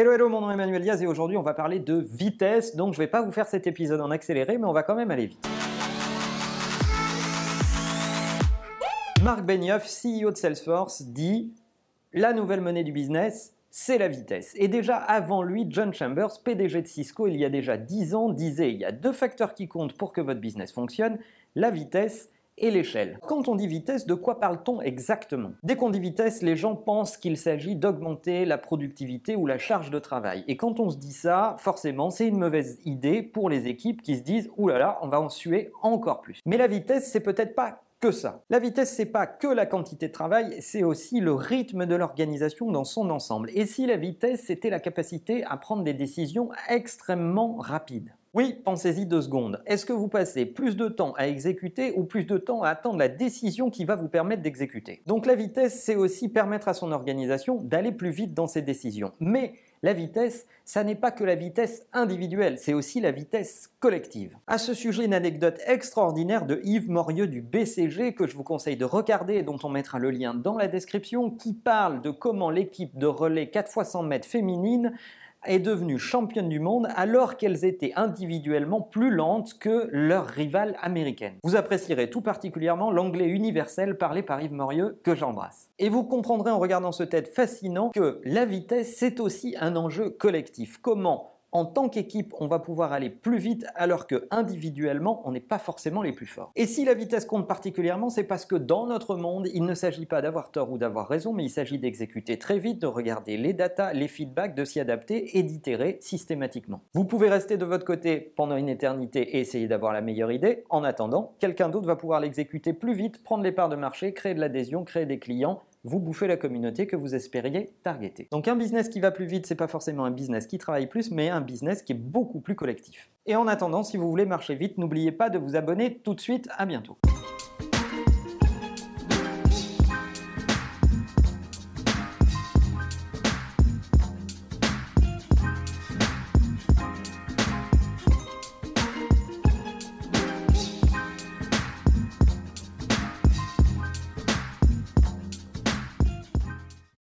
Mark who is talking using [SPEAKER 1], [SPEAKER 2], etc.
[SPEAKER 1] Hello, hello, mon nom est Emmanuel Diaz et aujourd'hui on va parler de vitesse. Donc je vais pas vous faire cet épisode en accéléré, mais on va quand même aller vite. Marc Benioff, CEO de Salesforce, dit La nouvelle monnaie du business, c'est la vitesse. Et déjà avant lui, John Chambers, PDG de Cisco, il y a déjà 10 ans, disait il y a deux facteurs qui comptent pour que votre business fonctionne, la vitesse et l'échelle. Quand on dit vitesse, de quoi parle-t-on exactement? Dès qu'on dit vitesse, les gens pensent qu'il s'agit d'augmenter la productivité ou la charge de travail. Et quand on se dit ça, forcément, c'est une mauvaise idée pour les équipes qui se disent « Ouh là là, on va en suer encore plus ». Mais la vitesse, c'est peut-être pas que ça. La vitesse, c'est pas que la quantité de travail, c'est aussi le rythme de l'organisation dans son ensemble. Et si la vitesse, c'était la capacité à prendre des décisions extrêmement rapides? Oui, pensez-y deux secondes. Est-ce que vous passez plus de temps à exécuter ou plus de temps à attendre la décision qui va vous permettre d'exécuter? Donc la vitesse, c'est aussi permettre à son organisation d'aller plus vite dans ses décisions. Mais la vitesse, ça n'est pas que la vitesse individuelle, c'est aussi la vitesse collective. À ce sujet, une anecdote extraordinaire de Yves Morieux du BCG que je vous conseille de regarder et dont on mettra le lien dans la description, qui parle de comment l'équipe de relais 4 x 100 mètres féminine est devenue championne du monde alors qu'elles étaient individuellement plus lentes que leurs rivales américaines. Vous apprécierez tout particulièrement l'anglais universel parlé par Yves Morieux que j'embrasse. Et vous comprendrez en regardant ce TED fascinant que la vitesse c'est aussi un enjeu collectif. Comment en tant qu'équipe, on va pouvoir aller plus vite alors que individuellement, on n'est pas forcément les plus forts. Et si la vitesse compte particulièrement, c'est parce que dans notre monde, il ne s'agit pas d'avoir tort ou d'avoir raison, mais il s'agit d'exécuter très vite, de regarder les datas, les feedbacks, de s'y adapter et d'itérer systématiquement. Vous pouvez rester de votre côté pendant une éternité et essayer d'avoir la meilleure idée. En attendant, quelqu'un d'autre va pouvoir l'exécuter plus vite, prendre les parts de marché, créer de l'adhésion, créer des clients vous bouffez la communauté que vous espériez targeter. Donc un business qui va plus vite, c'est pas forcément un business qui travaille plus, mais un business qui est beaucoup plus collectif. Et en attendant, si vous voulez marcher vite, n'oubliez pas de vous abonner tout de suite. À bientôt.